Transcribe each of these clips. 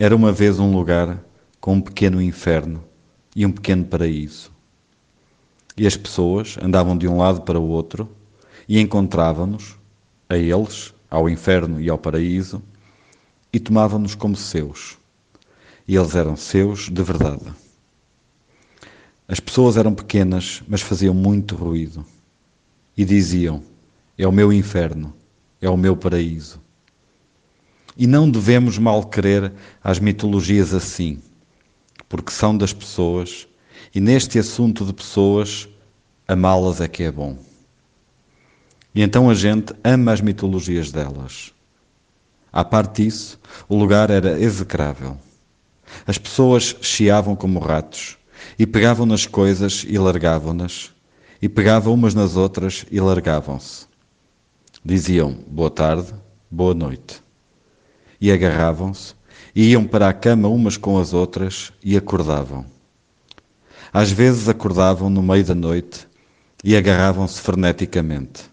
Era uma vez um lugar com um pequeno inferno e um pequeno paraíso. E as pessoas andavam de um lado para o outro e encontravam-nos, a eles, ao inferno e ao paraíso, e tomavam-nos como seus. E eles eram seus de verdade. As pessoas eram pequenas, mas faziam muito ruído. E diziam: É o meu inferno, é o meu paraíso. E não devemos mal querer às mitologias assim, porque são das pessoas, e neste assunto de pessoas, amá-las é que é bom. E então a gente ama as mitologias delas. À parte disso, o lugar era execrável. As pessoas chiavam como ratos, e pegavam nas coisas e largavam-nas, e pegavam umas nas outras e largavam-se. Diziam boa tarde, boa noite e agarravam-se, e iam para a cama umas com as outras e acordavam. Às vezes acordavam no meio da noite e agarravam-se freneticamente.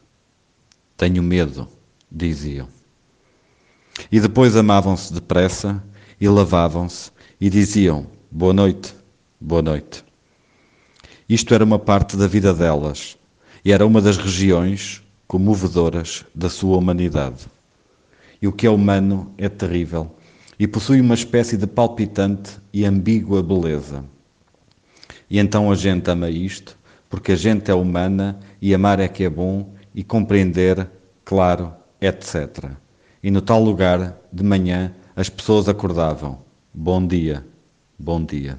Tenho medo, diziam. E depois amavam-se depressa e lavavam-se e diziam boa noite, boa noite. Isto era uma parte da vida delas e era uma das regiões comovedoras da sua humanidade e o que é humano é terrível e possui uma espécie de palpitante e ambígua beleza. E então a gente ama isto, porque a gente é humana e amar é que é bom e compreender, claro, etc. E no tal lugar, de manhã, as pessoas acordavam: Bom dia, bom dia.